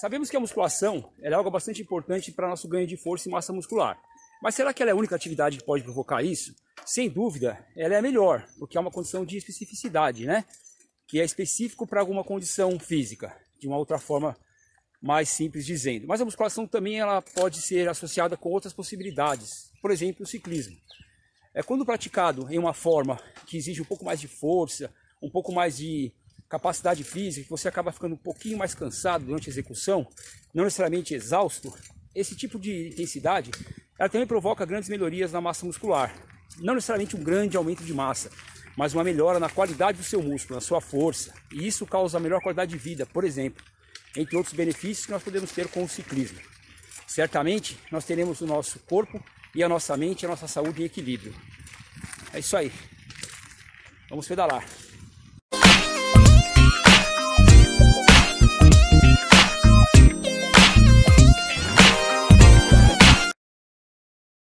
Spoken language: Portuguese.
Sabemos que a musculação é algo bastante importante para nosso ganho de força e massa muscular. Mas será que ela é a única atividade que pode provocar isso? Sem dúvida, ela é a melhor, porque é uma condição de especificidade, né? Que é específico para alguma condição física, de uma outra forma mais simples dizendo. Mas a musculação também ela pode ser associada com outras possibilidades, por exemplo, o ciclismo. É quando praticado em uma forma que exige um pouco mais de força, um pouco mais de capacidade física, que você acaba ficando um pouquinho mais cansado durante a execução, não necessariamente exausto, esse tipo de intensidade ela também provoca grandes melhorias na massa muscular. Não necessariamente um grande aumento de massa, mas uma melhora na qualidade do seu músculo, na sua força. E isso causa melhor qualidade de vida, por exemplo, entre outros benefícios que nós podemos ter com o ciclismo. Certamente nós teremos o nosso corpo e a nossa mente, a nossa saúde em equilíbrio. É isso aí. Vamos pedalar.